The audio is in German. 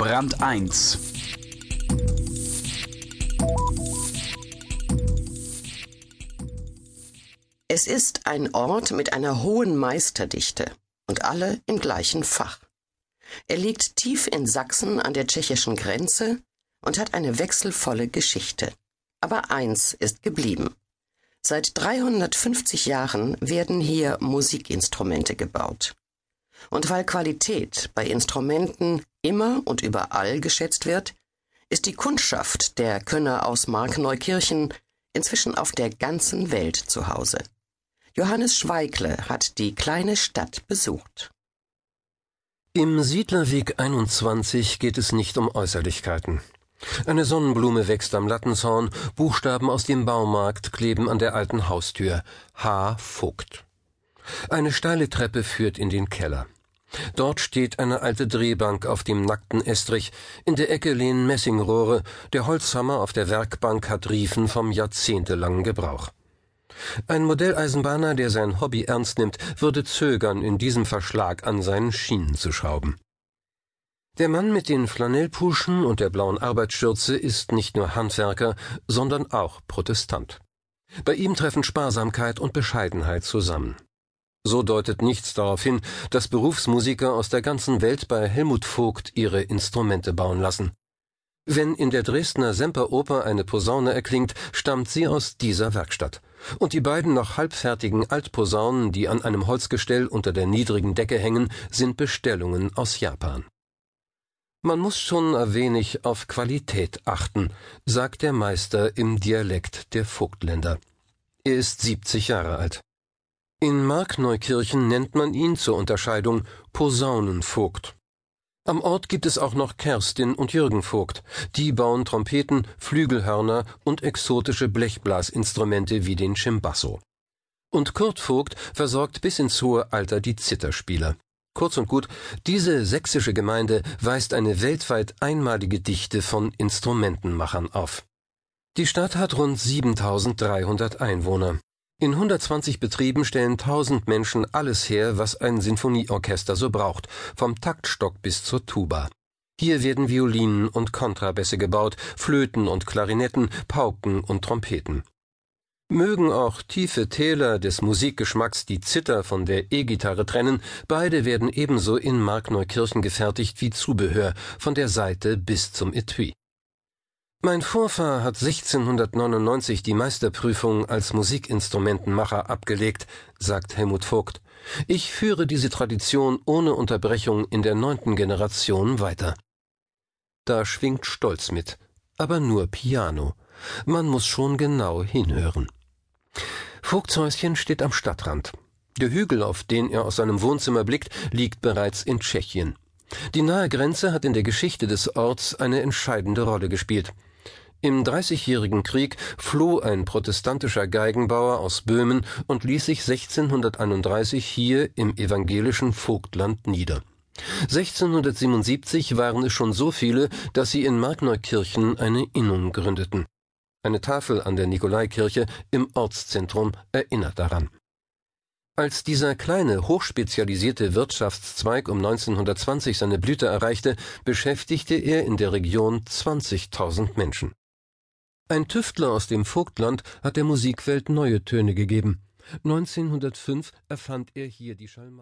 Brand 1 Es ist ein Ort mit einer hohen Meisterdichte und alle im gleichen Fach. Er liegt tief in Sachsen an der tschechischen Grenze und hat eine wechselvolle Geschichte. Aber eins ist geblieben. Seit 350 Jahren werden hier Musikinstrumente gebaut. Und weil Qualität bei Instrumenten immer und überall geschätzt wird, ist die Kundschaft der Könner aus Markneukirchen inzwischen auf der ganzen Welt zu Hause. Johannes Schweigle hat die kleine Stadt besucht. Im Siedlerweg 21 geht es nicht um Äußerlichkeiten. Eine Sonnenblume wächst am Lattenzaun, Buchstaben aus dem Baumarkt kleben an der alten Haustür. H. Vogt. Eine steile Treppe führt in den Keller. Dort steht eine alte Drehbank auf dem nackten Estrich, in der Ecke lehnen Messingrohre, der Holzhammer auf der Werkbank hat Riefen vom jahrzehntelangen Gebrauch. Ein Modelleisenbahner, der sein Hobby ernst nimmt, würde zögern, in diesem Verschlag an seinen Schienen zu schrauben. Der Mann mit den Flanellpuschen und der blauen Arbeitsschürze ist nicht nur Handwerker, sondern auch Protestant. Bei ihm treffen Sparsamkeit und Bescheidenheit zusammen. So deutet nichts darauf hin, dass Berufsmusiker aus der ganzen Welt bei Helmut Vogt ihre Instrumente bauen lassen. Wenn in der Dresdner Semperoper eine Posaune erklingt, stammt sie aus dieser Werkstatt. Und die beiden noch halbfertigen Altposaunen, die an einem Holzgestell unter der niedrigen Decke hängen, sind Bestellungen aus Japan. Man muss schon ein wenig auf Qualität achten, sagt der Meister im Dialekt der Vogtländer. Er ist 70 Jahre alt. In Markneukirchen nennt man ihn zur Unterscheidung Posaunenvogt. Am Ort gibt es auch noch Kerstin und Jürgen Vogt. Die bauen Trompeten, Flügelhörner und exotische Blechblasinstrumente wie den Chimbasso. Und Kurt Vogt versorgt bis ins hohe Alter die Zitterspieler. Kurz und gut, diese sächsische Gemeinde weist eine weltweit einmalige Dichte von Instrumentenmachern auf. Die Stadt hat rund 7300 Einwohner. In 120 Betrieben stellen 1000 Menschen alles her, was ein Sinfonieorchester so braucht, vom Taktstock bis zur Tuba. Hier werden Violinen und Kontrabässe gebaut, Flöten und Klarinetten, Pauken und Trompeten. Mögen auch tiefe Täler des Musikgeschmacks die Zither von der E-Gitarre trennen, beide werden ebenso in Markneukirchen gefertigt wie Zubehör, von der Saite bis zum Etui. Mein Vorfahr hat 1699 die Meisterprüfung als Musikinstrumentenmacher abgelegt, sagt Helmut Vogt. Ich führe diese Tradition ohne Unterbrechung in der neunten Generation weiter. Da schwingt Stolz mit, aber nur Piano. Man muss schon genau hinhören. Vogts Häuschen steht am Stadtrand. Der Hügel, auf den er aus seinem Wohnzimmer blickt, liegt bereits in Tschechien. Die nahe Grenze hat in der Geschichte des Orts eine entscheidende Rolle gespielt. Im Dreißigjährigen Krieg floh ein protestantischer Geigenbauer aus Böhmen und ließ sich 1631 hier im evangelischen Vogtland nieder. 1677 waren es schon so viele, dass sie in Markneukirchen eine Innung gründeten. Eine Tafel an der Nikolaikirche im Ortszentrum erinnert daran. Als dieser kleine, hochspezialisierte Wirtschaftszweig um 1920 seine Blüte erreichte, beschäftigte er in der Region 20.000 Menschen. Ein Tüftler aus dem Vogtland hat der Musikwelt neue Töne gegeben. 1905 erfand er hier die Schalmei.